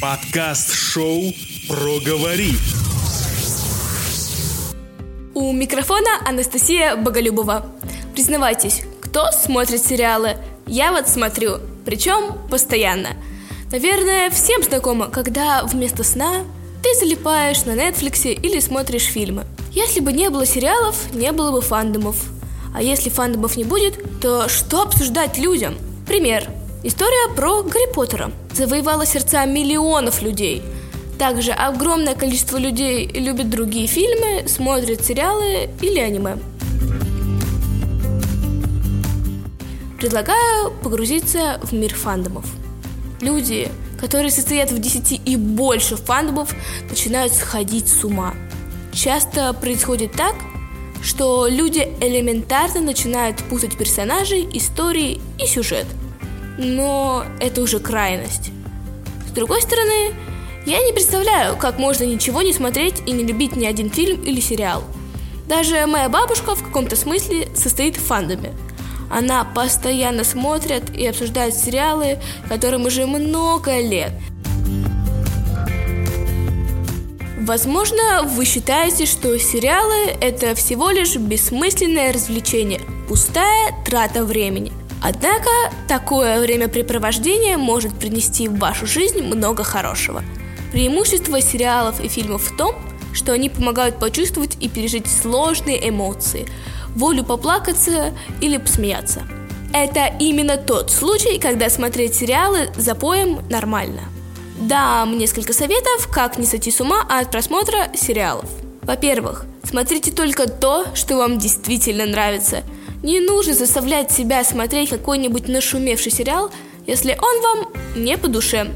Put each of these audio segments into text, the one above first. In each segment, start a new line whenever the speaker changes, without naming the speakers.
Подкаст-шоу «Проговори».
У микрофона Анастасия Боголюбова. Признавайтесь, кто смотрит сериалы? Я вот смотрю, причем постоянно. Наверное, всем знакомо, когда вместо сна ты залипаешь на Netflix или смотришь фильмы. Если бы не было сериалов, не было бы фандомов. А если фандомов не будет, то что обсуждать людям? Пример. История про Гарри Поттера. Завоевала сердца миллионов людей. Также огромное количество людей любит другие фильмы, смотрят сериалы или аниме. Предлагаю погрузиться в мир фандомов. Люди, которые состоят в 10 и больше фандомов, начинают сходить с ума. Часто происходит так, что люди элементарно начинают путать персонажей, истории и сюжет. Но это уже крайность. С другой стороны, я не представляю, как можно ничего не смотреть и не любить ни один фильм или сериал. Даже моя бабушка в каком-то смысле состоит в фандоме. Она постоянно смотрит и обсуждает сериалы, которым уже много лет. Возможно, вы считаете, что сериалы – это всего лишь бессмысленное развлечение, пустая трата времени. Однако, такое времяпрепровождение может принести в вашу жизнь много хорошего. Преимущество сериалов и фильмов в том, что они помогают почувствовать и пережить сложные эмоции, волю поплакаться или посмеяться. Это именно тот случай, когда смотреть сериалы за поем нормально. Дам несколько советов, как не сойти с ума от просмотра сериалов. Во-первых, смотрите только то, что вам действительно нравится. Не нужно заставлять себя смотреть какой-нибудь нашумевший сериал, если он вам не по душе.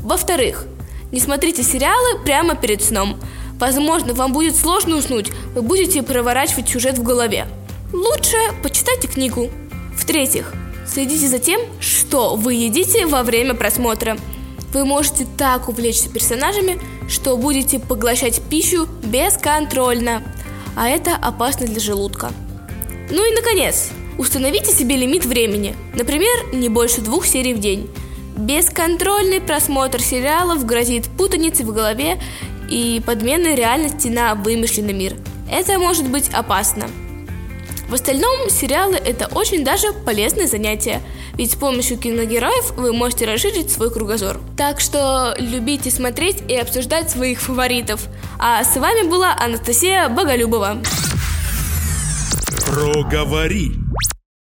Во-вторых, не смотрите сериалы прямо перед сном. Возможно, вам будет сложно уснуть, вы будете проворачивать сюжет в голове. Лучше почитайте книгу. В-третьих, следите за тем, что вы едите во время просмотра. Вы можете так увлечься персонажами, что будете поглощать пищу бесконтрольно, а это опасно для желудка. Ну и наконец, установите себе лимит времени, например, не больше двух серий в день. Бесконтрольный просмотр сериалов грозит путаницей в голове и подменой реальности на вымышленный мир. Это может быть опасно. В остальном, сериалы – это очень даже полезное занятие, ведь с помощью киногероев вы можете расширить свой кругозор. Так что любите смотреть и обсуждать своих фаворитов. А с вами была Анастасия Боголюбова.
Проговори.